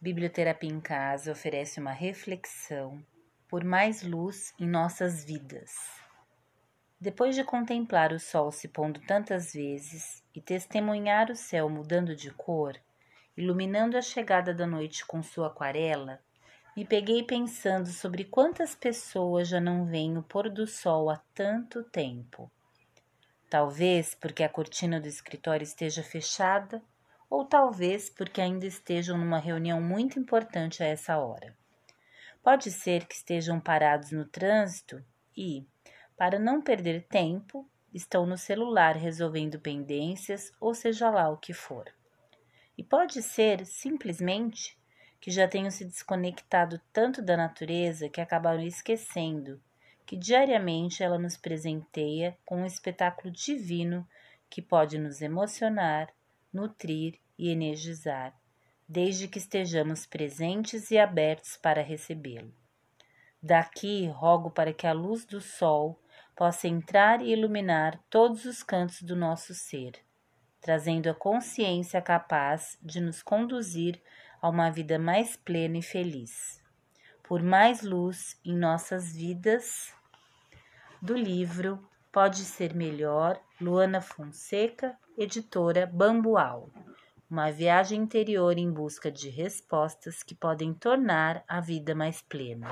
Biblioterapia em Casa oferece uma reflexão por mais luz em nossas vidas. Depois de contemplar o sol se pondo tantas vezes e testemunhar o céu mudando de cor, iluminando a chegada da noite com sua aquarela, me peguei pensando sobre quantas pessoas já não veem o pôr do sol há tanto tempo. Talvez porque a cortina do escritório esteja fechada ou talvez porque ainda estejam numa reunião muito importante a essa hora. Pode ser que estejam parados no trânsito e, para não perder tempo, estão no celular resolvendo pendências ou seja lá o que for. E pode ser, simplesmente, que já tenham se desconectado tanto da natureza que acabaram esquecendo que diariamente ela nos presenteia com um espetáculo divino que pode nos emocionar, nutrir e energizar, desde que estejamos presentes e abertos para recebê-lo. Daqui rogo para que a luz do sol possa entrar e iluminar todos os cantos do nosso ser, trazendo a consciência capaz de nos conduzir a uma vida mais plena e feliz. Por mais luz em nossas vidas, do livro Pode Ser Melhor, Luana Fonseca, editora Bambual. Uma viagem interior em busca de respostas que podem tornar a vida mais plena.